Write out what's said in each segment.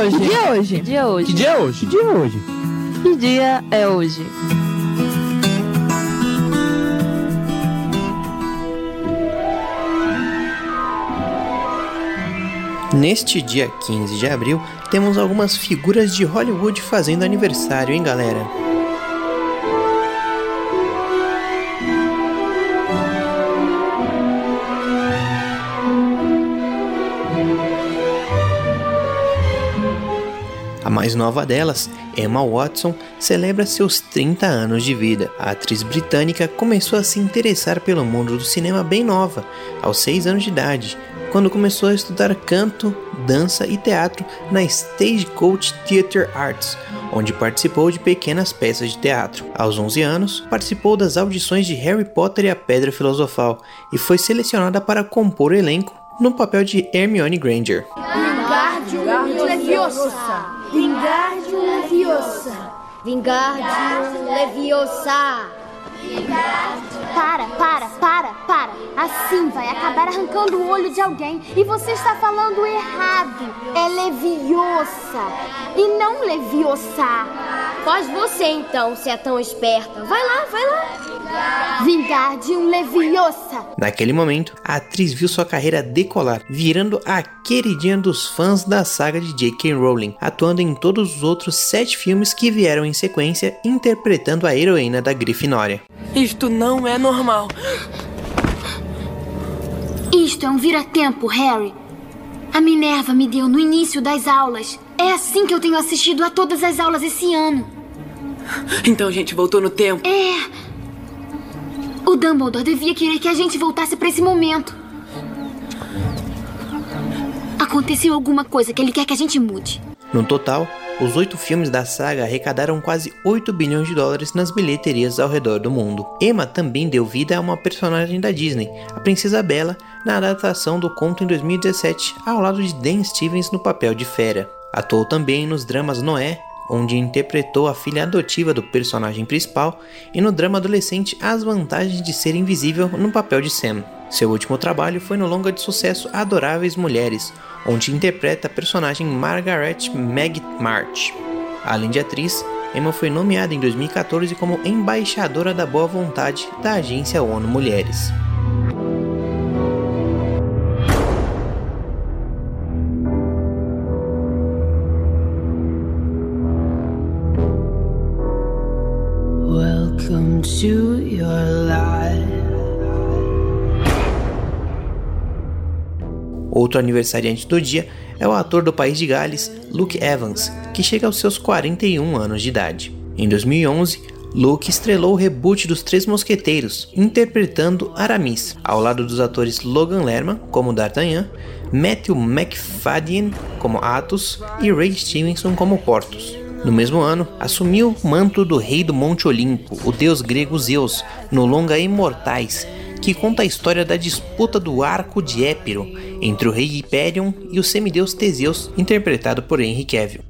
hoje? Que dia é hoje? Que dia é hoje? Que dia é hoje? Que dia é hoje? Que dia é hoje? Neste dia 15 de abril, temos algumas figuras de Hollywood fazendo aniversário, hein, galera? A mais nova delas, Emma Watson, celebra seus 30 anos de vida. A atriz britânica começou a se interessar pelo mundo do cinema bem nova, aos 6 anos de idade, quando começou a estudar canto, dança e teatro na Stagecoach Theatre Arts, onde participou de pequenas peças de teatro. Aos 11 anos, participou das audições de Harry Potter e a Pedra Filosofal e foi selecionada para compor o elenco no papel de Hermione Granger. Wingardium Leviosa! Wingardium Leviosa! Para, para, para, para. Assim vai acabar arrancando o olho de alguém. E você está falando errado. É Leviosa e não Leviosa. Faz você então, se é tão esperta. Vai lá, vai lá. Wingardium Leviosa. Naquele momento, a atriz viu sua carreira decolar, virando a queridinha dos fãs da saga de J.K. Rowling, atuando em todos os outros sete filmes que vieram em sequência, interpretando a heroína da Grifinória. Isto não é normal. Isto é um vira-tempo, Harry. A Minerva me deu no início das aulas. É assim que eu tenho assistido a todas as aulas esse ano. Então a gente voltou no tempo. É. O Dumbledore devia querer que a gente voltasse para esse momento. Aconteceu alguma coisa que ele quer que a gente mude. No total, os oito filmes da saga arrecadaram quase 8 bilhões de dólares nas bilheterias ao redor do mundo. Emma também deu vida a uma personagem da Disney, a Princesa Bela, na adaptação do conto em 2017, ao lado de Dan Stevens no papel de Fera. Atuou também nos dramas Noé, onde interpretou a filha adotiva do personagem principal, e no drama adolescente As Vantagens de Ser Invisível no papel de Sam. Seu último trabalho foi no longa de sucesso Adoráveis Mulheres, onde interpreta a personagem Margaret Meg March. Além de atriz, Emma foi nomeada em 2014 como embaixadora da boa vontade da agência ONU Mulheres. Welcome to your life. Outro aniversariante do dia é o ator do país de Gales, Luke Evans, que chega aos seus 41 anos de idade. Em 2011, Luke estrelou o reboot dos Três Mosqueteiros, interpretando Aramis, ao lado dos atores Logan Lerman, como D'Artagnan, Matthew McFadden, como Athos, e Ray Stevenson, como Porthos. No mesmo ano, assumiu o manto do rei do Monte Olimpo, o deus grego Zeus, no longa Imortais, que conta a história da disputa do Arco de Épiro entre o rei Hyperion e o semideus Teseus, interpretado por Henry Cavill.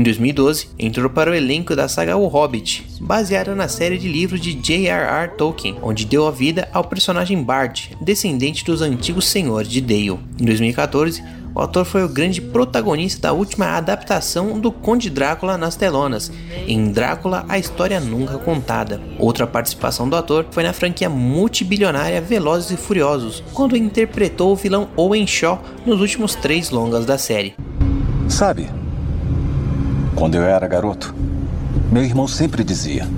Em 2012, entrou para o elenco da saga O Hobbit, baseada na série de livros de J.R.R. Tolkien, onde deu a vida ao personagem Bard, descendente dos antigos senhores de Dale. Em 2014, o ator foi o grande protagonista da última adaptação do Conde Drácula nas telonas, em Drácula, a história nunca contada. Outra participação do ator foi na franquia multibilionária Velozes e Furiosos, quando interpretou o vilão Owen Shaw nos últimos três longas da série. Sabe, quando eu era garoto, meu irmão sempre dizia: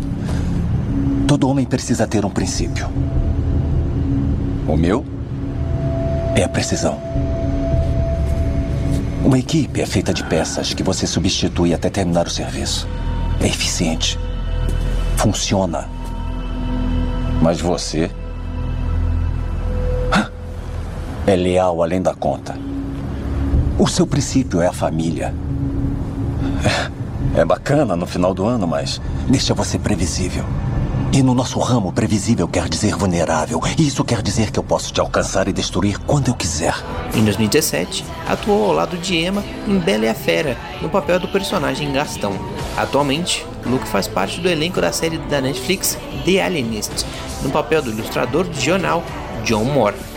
todo homem precisa ter um princípio. O meu é a precisão. Uma equipe é feita de peças que você substitui até terminar o serviço. É eficiente. Funciona. Mas você. É leal além da conta. O seu princípio é a família. É bacana no final do ano, mas deixa você previsível. E no nosso ramo, previsível quer dizer vulnerável. E isso quer dizer que eu posso te alcançar e destruir quando eu quiser. Em 2017, atuou ao lado de Emma em Bela e a Fera, no papel do personagem Gastão. Atualmente, Luke faz parte do elenco da série da Netflix The Alienist, no papel do ilustrador de jornal John Moore.